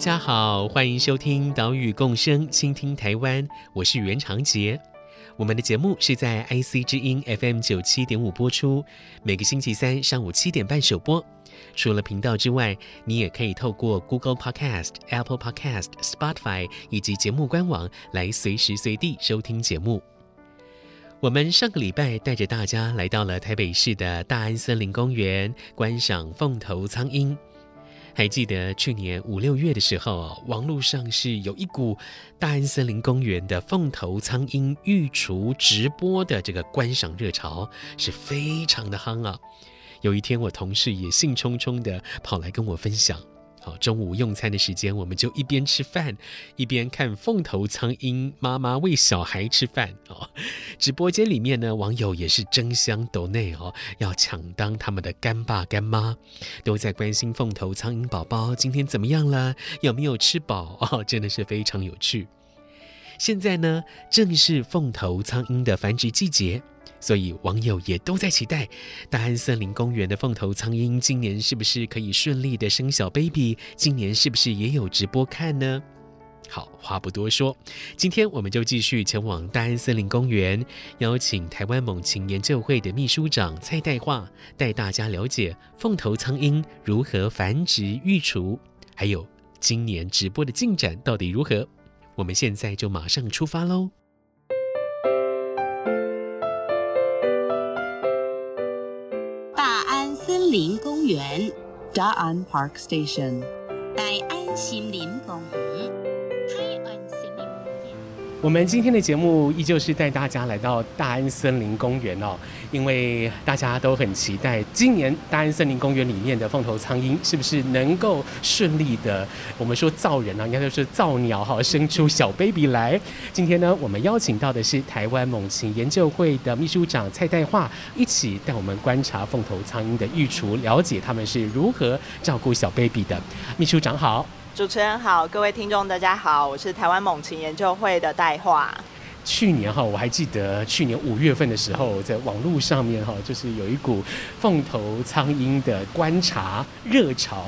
大家好，欢迎收听岛屿共生，倾听台湾，我是袁长杰。我们的节目是在 IC 之音 FM 九七点五播出，每个星期三上午七点半首播。除了频道之外，你也可以透过 Google Podcast、Apple Podcast、Spotify 以及节目官网来随时随地收听节目。我们上个礼拜带着大家来到了台北市的大安森林公园，观赏凤头苍鹰。还记得去年五六月的时候，网络上是有一股大安森林公园的凤头苍鹰育雏直播的这个观赏热潮，是非常的夯啊。有一天，我同事也兴冲冲的跑来跟我分享。好，中午用餐的时间，我们就一边吃饭，一边看凤头苍鹰妈妈喂小孩吃饭哦。直播间里面呢，网友也是争相抖内哦，要抢当他们的干爸干妈，都在关心凤头苍鹰宝宝今天怎么样了，有没有吃饱 哦，真的是非常有趣。现在呢，正是凤头苍鹰的繁殖季节。所以网友也都在期待大安森林公园的凤头苍鹰今年是不是可以顺利的生小 baby？今年是不是也有直播看呢？好，话不多说，今天我们就继续前往大安森林公园，邀请台湾猛禽研究会的秘书长蔡代化带大家了解凤头苍鹰如何繁殖育雏，还有今年直播的进展到底如何。我们现在就马上出发喽！林公园，Da'an Park Station，大安森林公园。我们今天的节目依旧是带大家来到大安森林公园哦，因为大家都很期待今年大安森林公园里面的凤头苍鹰是不是能够顺利的，我们说造人啊，应该就是造鸟哈，生出小 baby 来。今天呢，我们邀请到的是台湾猛禽研究会的秘书长蔡代化，一起带我们观察凤头苍鹰的育雏，了解他们是如何照顾小 baby 的。秘书长好。主持人好，各位听众大家好，我是台湾猛禽研究会的代樺。去年哈，我还记得去年五月份的时候，在网络上面哈，就是有一股凤头苍鹰的观察热潮。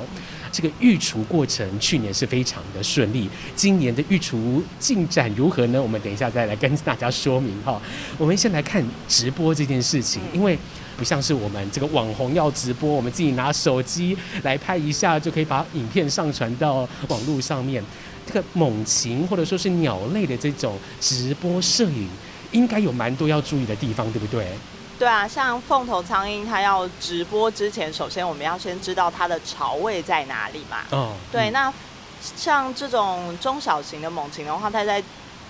这个育雏过程去年是非常的顺利，今年的育雏进展如何呢？我们等一下再来跟大家说明哈。我们先来看直播这件事情，因为。不像是我们这个网红要直播，我们自己拿手机来拍一下就可以把影片上传到网络上面。这个猛禽或者说是鸟类的这种直播摄影，应该有蛮多要注意的地方，对不对？对啊，像凤头苍鹰，它要直播之前，首先我们要先知道它的巢位在哪里嘛。哦，对，嗯、那像这种中小型的猛禽的话，它在。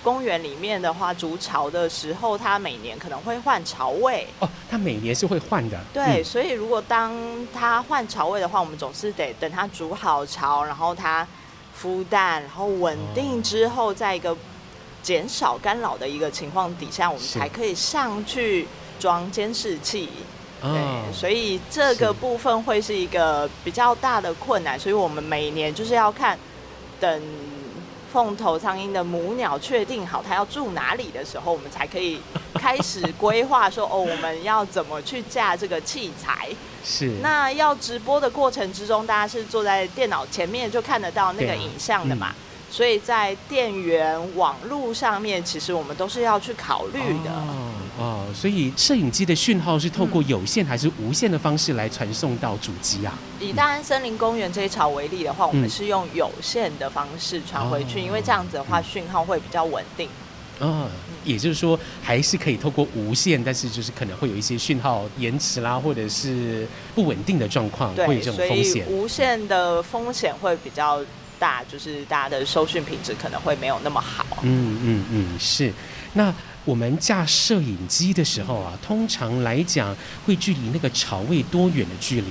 公园里面的话，筑巢的时候，它每年可能会换巢位哦。它每年是会换的。对，嗯、所以如果当它换巢位的话，我们总是得等它筑好巢，然后它孵蛋，然后稳定之后，在一个减少干扰的一个情况底下，我们才可以上去装监视器。对，所以这个部分会是一个比较大的困难，所以我们每年就是要看等。凤头苍鹰的母鸟确定好它要住哪里的时候，我们才可以开始规划说哦，我们要怎么去架这个器材。是。那要直播的过程之中，大家是坐在电脑前面就看得到那个影像的嘛？啊嗯、所以在电源网络上面，其实我们都是要去考虑的。哦哦，所以摄影机的讯号是透过有线还是无线的方式来传送到主机啊？以大安森林公园这一巢为例的话，我们是用有线的方式传回去，嗯、因为这样子的话讯号会比较稳定。嗯，也就是说还是可以透过无线，但是就是可能会有一些讯号延迟啦，或者是不稳定的状况，会有这种风险。无线的风险会比较大，就是大家的收讯品质可能会没有那么好。嗯嗯嗯，是。那我们架摄影机的时候啊，通常来讲会距离那个巢位多远的距离？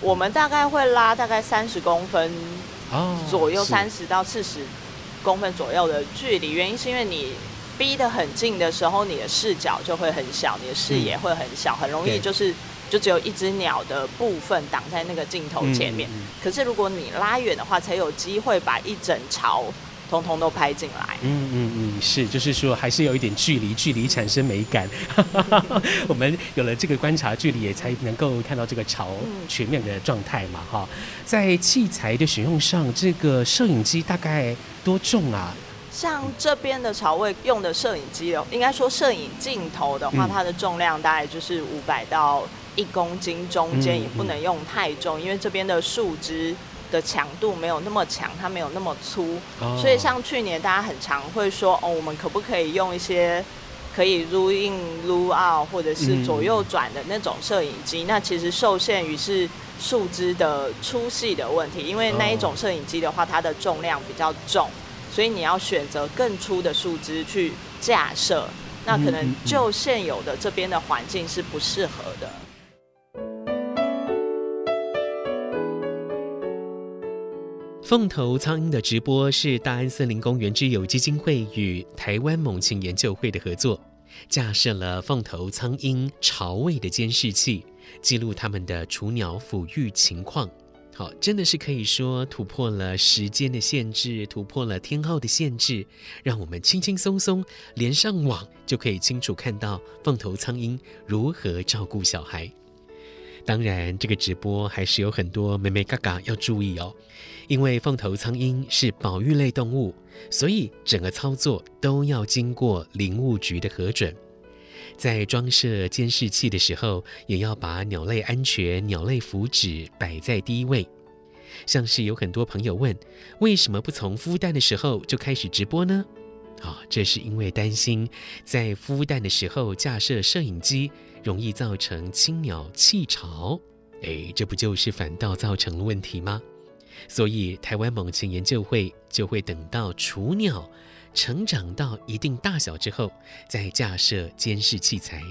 我们大概会拉大概三十公分哦，左右三十到四十公分左右的距离。原因是因为你逼得很近的时候，你的视角就会很小，你的视野会很小，很容易就是就只有一只鸟的部分挡在那个镜头前面。可是如果你拉远的话，才有机会把一整巢。通通都拍进来。嗯嗯嗯，是，就是说还是有一点距离，距离产生美感。我们有了这个观察距离，也才能够看到这个潮全面的状态嘛。哈，在器材的使用上，这个摄影机大概多重啊？像这边的潮位用的摄影机哦，应该说摄影镜头的话，它的重量大概就是五百到一公斤，中间也不能用太重，因为这边的树枝。的强度没有那么强，它没有那么粗，oh. 所以像去年大家很常会说，哦，我们可不可以用一些可以 zoom in zoom out 或者是左右转的那种摄影机？嗯。那其实受限于是树枝的粗细的问题，因为那一种摄影机的话，它的重量比较重，所以你要选择更粗的树枝去架设，那可能就现有的这边的环境是不适合的。凤头苍鹰的直播是大安森林公园之友基金会与台湾猛禽研究会的合作，架设了凤头苍鹰巢位的监视器，记录它们的雏鸟抚育情况。好，真的是可以说突破了时间的限制，突破了天候的限制，让我们轻轻松松连上网就可以清楚看到凤头苍鹰如何照顾小孩。当然，这个直播还是有很多眉眉角角要注意哦。因为凤头苍鹰是保育类动物，所以整个操作都要经过林务局的核准。在装设监视器的时候，也要把鸟类安全、鸟类福祉摆在第一位。像是有很多朋友问，为什么不从孵蛋的时候就开始直播呢？啊、这是因为担心在孵蛋的时候架设摄影机，容易造成青鸟弃巢。哎，这不就是反倒造成了问题吗？所以，台湾猛禽研究会就会等到雏鸟成长到一定大小之后，再架设监视器材。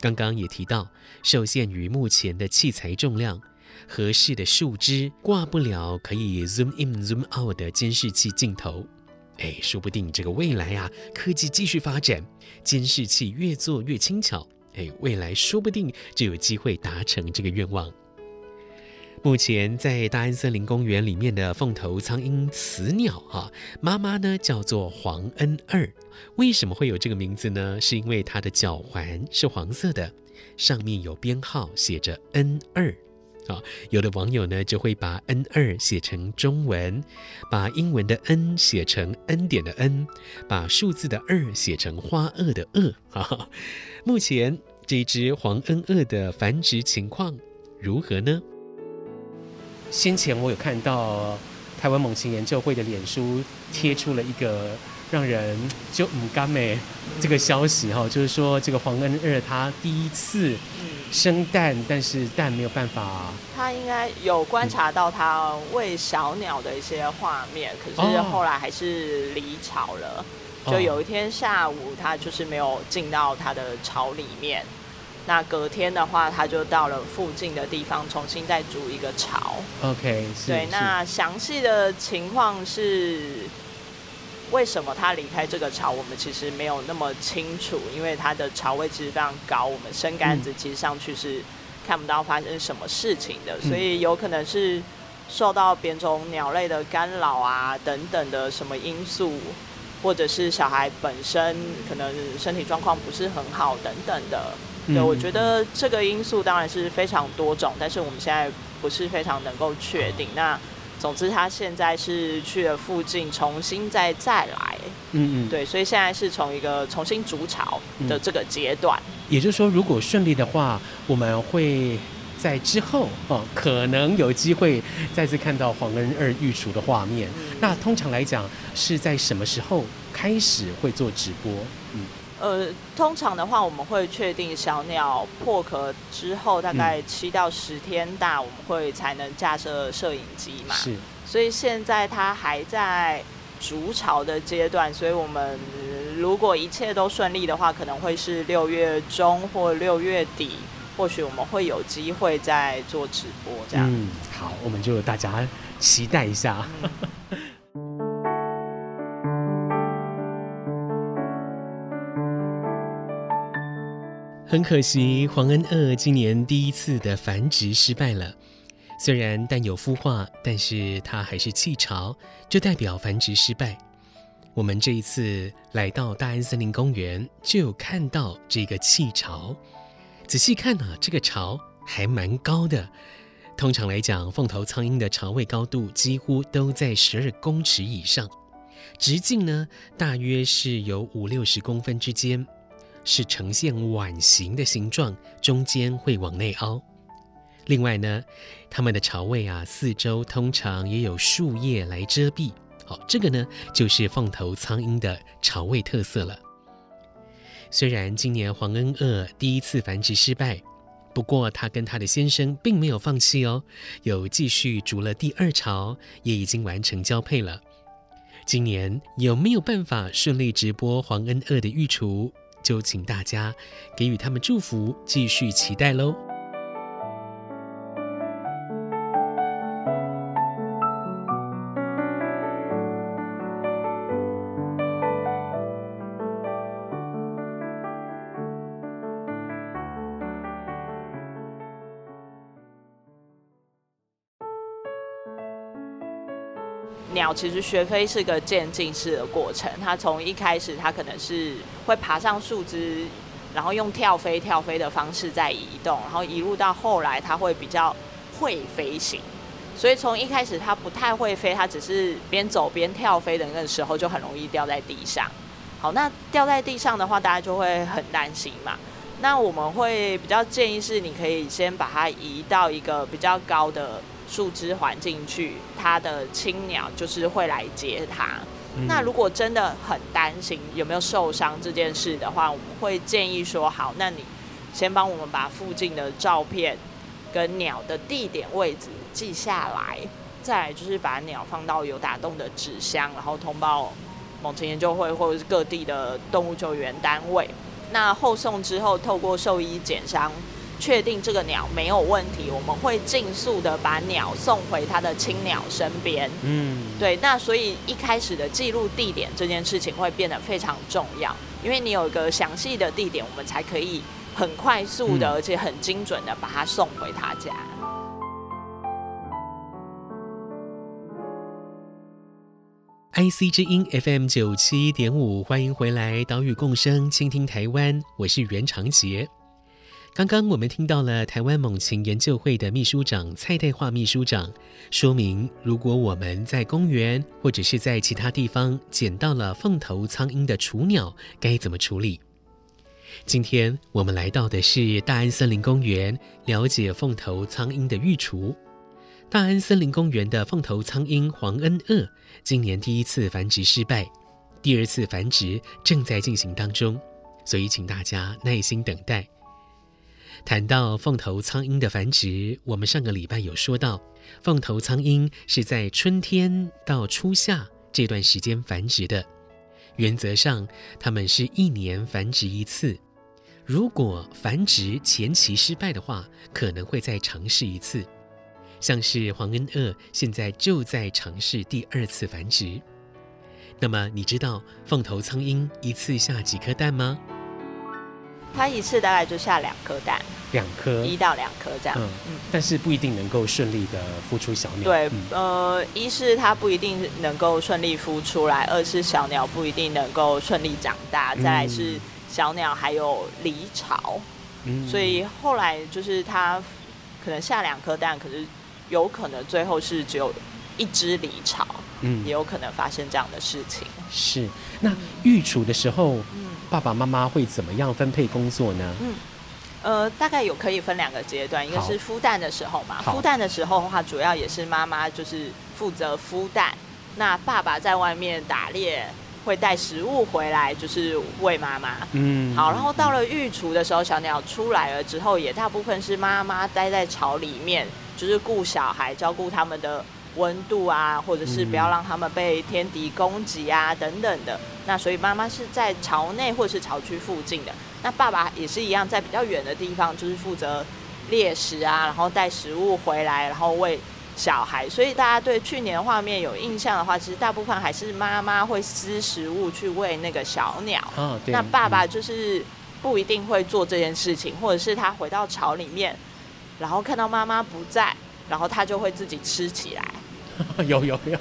刚刚也提到，受限于目前的器材重量，合适的树枝挂不了可以 zoom in zoom out 的监视器镜头。哎，说不定这个未来啊，科技继续发展，监视器越做越轻巧，哎，未来说不定就有机会达成这个愿望。目前在大安森林公园里面的凤头苍鹰雌鸟啊，妈妈呢叫做黄恩二。为什么会有这个名字呢？是因为它的脚环是黄色的，上面有编号，写着 N 二。有的网友呢就会把 N 二写成中文，把英文的 N 写成恩点的 N，，把数字的二写成花萼的萼。啊，目前这只黄恩二的繁殖情况如何呢？先前我有看到台湾猛禽研究会的脸书贴出了一个让人就唔甘诶这个消息哈，就是说这个黄恩二它第一次生蛋，但是蛋没有办法。他应该有观察到他喂小鸟的一些画面，可是后来还是离巢了。就有一天下午，他就是没有进到他的巢里面。那隔天的话，他就到了附近的地方，重新再筑一个巢。OK，对。那详细的情况是，为什么他离开这个巢，我们其实没有那么清楚，因为它的巢位其实非常高，我们伸杆子其实上去是看不到发生什么事情的，嗯、所以有可能是受到别种鸟类的干扰啊等等的什么因素，或者是小孩本身可能身体状况不是很好等等的。对，我觉得这个因素当然是非常多种，但是我们现在不是非常能够确定。那总之，他现在是去了附近，重新再再来。嗯嗯，对，所以现在是从一个重新筑巢的这个阶段。也就是说，如果顺利的话，我们会在之后哦，可能有机会再次看到黄恩二御厨的画面。那通常来讲，是在什么时候开始会做直播？嗯。呃，通常的话，我们会确定小鸟破壳之后大概七到十天大，嗯、我们会才能架设摄影机嘛。是。所以现在它还在筑巢的阶段，所以我们如果一切都顺利的话，可能会是六月中或六月底，或许我们会有机会再做直播这样。嗯，好，我们就大家期待一下。嗯 很可惜，黄恩鳄今年第一次的繁殖失败了。虽然蛋有孵化，但是它还是弃巢，就代表繁殖失败。我们这一次来到大安森林公园，就有看到这个弃巢。仔细看啊，这个巢还蛮高的。通常来讲，凤头苍鹰的巢位高度几乎都在十二公尺以上，直径呢，大约是有五六十公分之间。是呈现碗形的形状，中间会往内凹。另外呢，它们的巢位啊，四周通常也有树叶来遮蔽。好，这个呢，就是凤头苍鹰的巢位特色了。虽然今年黄恩鳄第一次繁殖失败，不过他跟他的先生并没有放弃哦，有继续筑了第二巢，也已经完成交配了。今年有没有办法顺利直播黄恩鳄的育雏？就请大家给予他们祝福，继续期待喽。鸟其实学飞是个渐进式的过程，它从一开始它可能是会爬上树枝，然后用跳飞跳飞的方式在移动，然后一路到后来它会比较会飞行。所以从一开始它不太会飞，它只是边走边跳飞的那个时候就很容易掉在地上。好，那掉在地上的话，大家就会很担心嘛。那我们会比较建议是，你可以先把它移到一个比较高的。树枝环进去，它的青鸟就是会来接它。嗯。那如果真的很担心有没有受伤这件事的话，我们会建议说：好，那你先帮我们把附近的照片跟鸟的地点位置记下来，再来就是把鸟放到有打洞的纸箱，然后通报猛禽研究会或者是各地的动物救援单位。那后送之后，透过兽医检伤。确定这个鸟没有问题，我们会尽速的把鸟送回它的亲鸟身边。嗯，对，那所以一开始的记录地点这件事情会变得非常重要，因为你有一个详细的地点，我们才可以很快速的，而且很精准的把它送回他家。IC 之音 FM 九七点五，欢迎回来，岛屿共生，倾听台湾，我是袁长杰。刚刚我们听到了台湾猛禽研究会的秘书长蔡代化秘书长说明，如果我们在公园或者是在其他地方捡到了凤头苍鹰的雏鸟，该怎么处理？今天我们来到的是大安森林公园，了解凤头苍鹰的育雏。大安森林公园的凤头苍鹰黄恩鳄今年第一次繁殖失败，第二次繁殖正在进行当中，所以请大家耐心等待。谈到凤头苍鹰的繁殖，我们上个礼拜有说到，凤头苍鹰是在春天到初夏这段时间繁殖的。原则上，它们是一年繁殖一次。如果繁殖前期失败的话，可能会再尝试一次。像是黄恩鳄现在就在尝试第二次繁殖。那么，你知道凤头苍鹰一次下几颗蛋吗？它一次大概就下两颗蛋，两颗，一到两颗这样。嗯嗯，但是不一定能够顺利的孵出小鸟。对，嗯、呃，一是它不一定能够顺利孵出来，二是小鸟不一定能够顺利长大，再来是小鸟还有离巢。嗯，所以后来就是它可能下两颗蛋，可是有可能最后是只有一只离巢。嗯，也有可能发生这样的事情。是，那育雏的时候，嗯，爸爸妈妈会怎么样分配工作呢？嗯，呃，大概有可以分两个阶段，一个是孵蛋的时候嘛。孵蛋的时候的话，主要也是妈妈就是负责孵蛋，那爸爸在外面打猎，会带食物回来，就是喂妈妈。嗯，好，然后到了育雏的时候，小鸟出来了之后，也大部分是妈妈待在巢里面，就是顾小孩，照顾他们的。温度啊，或者是不要让他们被天敌攻击啊，等等的。那所以妈妈是在巢内或是巢区附近的，那爸爸也是一样，在比较远的地方，就是负责猎食啊，然后带食物回来，然后喂小孩。所以大家对去年的画面有印象的话，其实大部分还是妈妈会撕食物去喂那个小鸟。哦，对。那爸爸就是不一定会做这件事情，或者是他回到巢里面，然后看到妈妈不在，然后他就会自己吃起来。有 有有，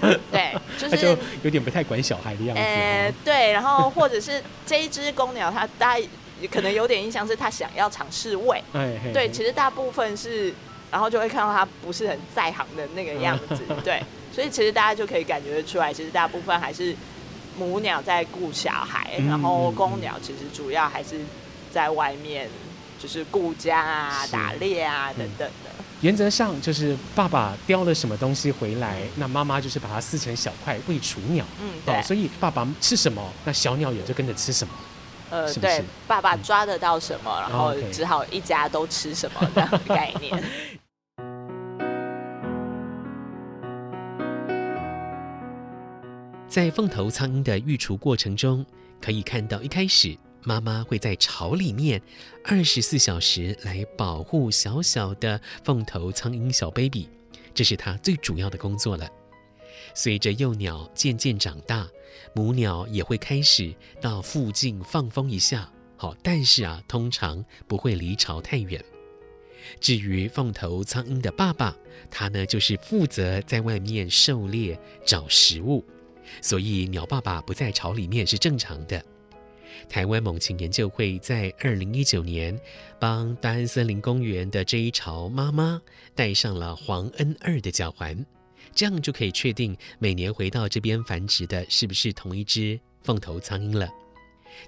对，就是就有点不太管小孩的样子。呃，对，然后或者是这一只公鸟，它大家可能有点印象，是它想要尝试喂。哎，对，其实大部分是，然后就会看到它不是很在行的那个样子。对，所以其实大家就可以感觉得出来，其实大部分还是母鸟在顾小孩，然后公鸟其实主要还是在外面，就是顾家啊、打猎啊等等的。原则上就是爸爸叼了什么东西回来，那妈妈就是把它撕成小块喂雏鸟。嗯，对、哦。所以爸爸吃什么，那小鸟也就跟着吃什么。呃，是是？对，爸爸抓得到什么，嗯、然后只好一家都吃什么的概念。在凤头苍鹰的育雏过程中，可以看到一开始。妈妈会在巢里面二十四小时来保护小小的凤头苍鹰小 baby，这是它最主要的工作了。随着幼鸟渐渐长大，母鸟也会开始到附近放风一下。好，但是啊，通常不会离巢太远。至于凤头苍鹰的爸爸，他呢就是负责在外面狩猎找食物，所以鸟爸爸不在巢里面是正常的。台湾猛禽研究会在二零一九年帮大安森林公园的这一巢妈妈戴上了黄恩二的脚环，这样就可以确定每年回到这边繁殖的是不是同一只凤头苍鹰了。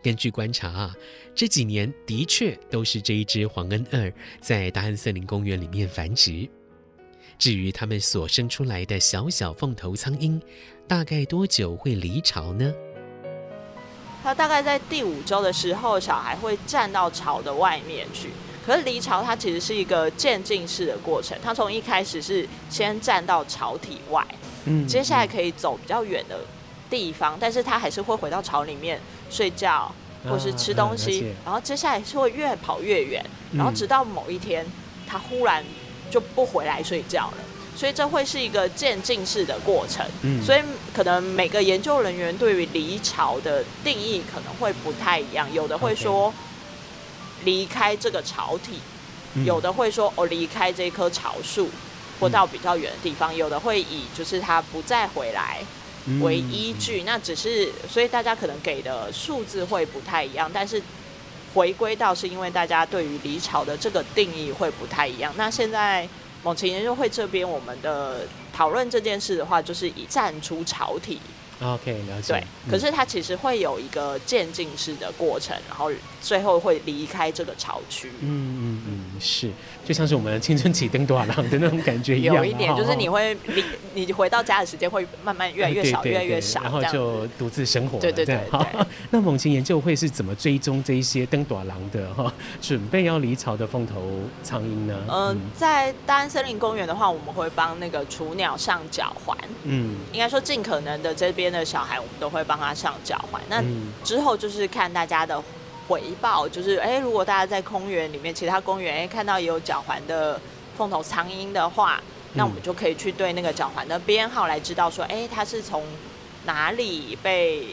根据观察啊，这几年的确都是这一只黄恩二在大安森林公园里面繁殖。至于它们所生出来的小小凤头苍鹰，大概多久会离巢呢？它大概在第五周的时候，小孩会站到巢的外面去。可是离巢它其实是一个渐进式的过程，它从一开始是先站到巢体外，嗯，接下来可以走比较远的地方，但是它还是会回到巢里面睡觉或是吃东西，然后接下来是会越跑越远，然后直到某一天，它忽然就不回来睡觉了。所以这会是一个渐进式的过程，嗯，所以可能每个研究人员对于离巢的定义可能会不太一样，有的会说离开这个巢体，嗯，有的会说哦离开这棵巢树，或到比较远的地方，有的会以就是它不再回来为依据，那只是所以大家可能给的数字会不太一样，但是回归到是因为大家对于离巢的这个定义会不太一样，那现在。猛禽研究会这边，我们的讨论这件事的话，就是以站出朝体。OK，了解。对，可是它其实会有一个渐进式的过程，然后最后会离开这个巢区。嗯嗯嗯，是。就像是我们青春期登大人的那种感觉一样，有一点就是你会离你回到家的时间会慢慢越来越少，越来越少，然后就独自生活。对对对，对，对。好，那猛禽研究会是怎么追踪这一些登大人的哈准备要离巢的凤头苍蝇呢？呃，在大安森林公园的话，我们会帮那个雏鸟上脚环。嗯，应该说尽可能的这边的小孩，我们都会帮他上脚环。那之后就是看大家的。回报就是，哎，如果大家在公园里面，其他公园哎看到也有脚环的凤头苍鹰的话，那我们就可以去对那个脚环的编号来知道说，哎，它是从哪里被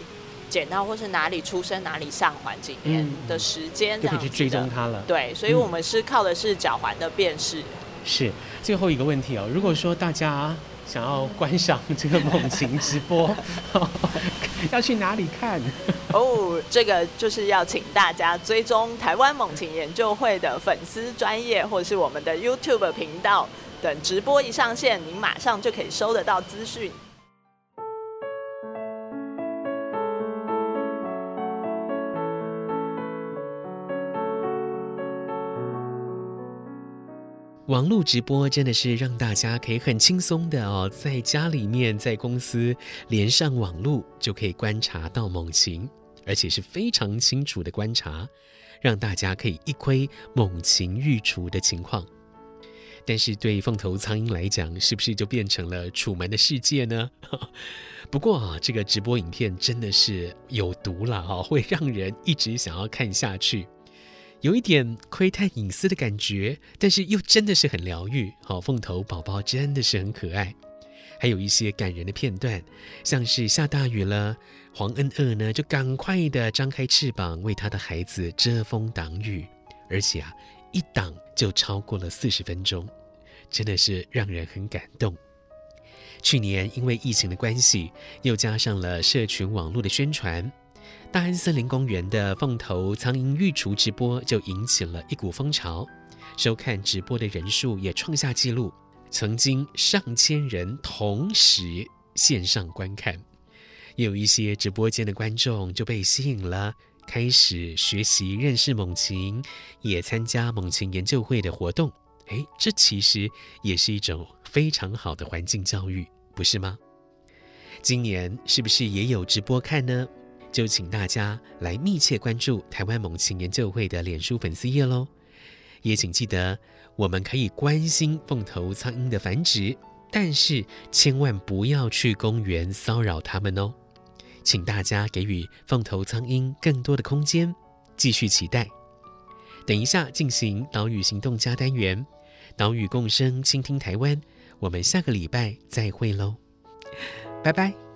捡到，或是哪里出生，哪里上环，几年的时间，这样就可以去追踪它了。对，所以我们是靠的是脚环的辨识。是最后一个问题哦，如果说大家。想要观赏这个猛禽直播，要去哪里看？哦、这个就是要请大家追踪台湾猛禽研究会的粉丝专业，或是我们的 YouTube 频道等直播一上线，您马上就可以收得到资讯。网络直播真的是让大家可以很轻松的哦，在家里面，在公司连上网络就可以观察到猛禽，而且是非常清楚的观察，让大家可以一窥猛禽育雏的情况。但是对凤头苍鹰来讲，是不是就变成了楚门的世界呢？不过啊，这个直播影片真的是有毒了哈，会让人一直想要看下去，有一点窥探隐私的感觉，但是又真的是很疗愈。好，凤头宝宝真的是很可爱，还有一些感人的片段，像是下大雨了，黄恩鶚呢就赶快的张开翅膀为他的孩子遮风挡雨，而且啊，一挡就超过了四十分钟，真的是让人很感动。去年因为疫情的关系，又加上了社群网络的宣传，大安森林公园的凤头苍鹰育雏直播就引起了一股风潮，收看直播的人数也创下纪录，曾经上千人同时线上观看，有一些直播间的观众就被吸引了，开始学习认识猛禽，也参加猛禽研究会的活动。哎，这其实也是一种非常好的环境教育，不是吗？今年是不是也有直播看呢？就请大家来密切关注台湾猛禽研究会的脸书粉丝页喽。也请记得，我们可以关心凤头苍鹰的繁殖，但是千万不要去公园骚扰它们哦。请大家给予凤头苍鹰更多的空间，继续期待。等一下进行岛屿行动加单元。岛屿共生，倾听台湾。我们下个礼拜再会喽，拜拜。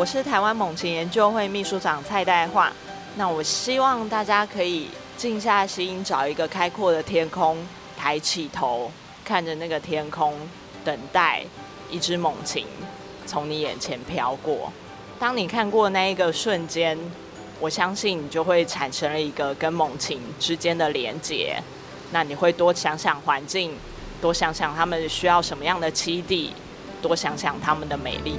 我是台湾猛禽研究会秘书长蔡代化。那我希望大家可以静下心，找一个开阔的天空，抬起头，看着那个天空，等待一只猛禽从你眼前飘过。当你看过那一个瞬间，我相信你就会产生了一个跟猛禽之间的连结。那你会多想想环境，多想想他们需要什么样的栖地，多想想他们的美丽。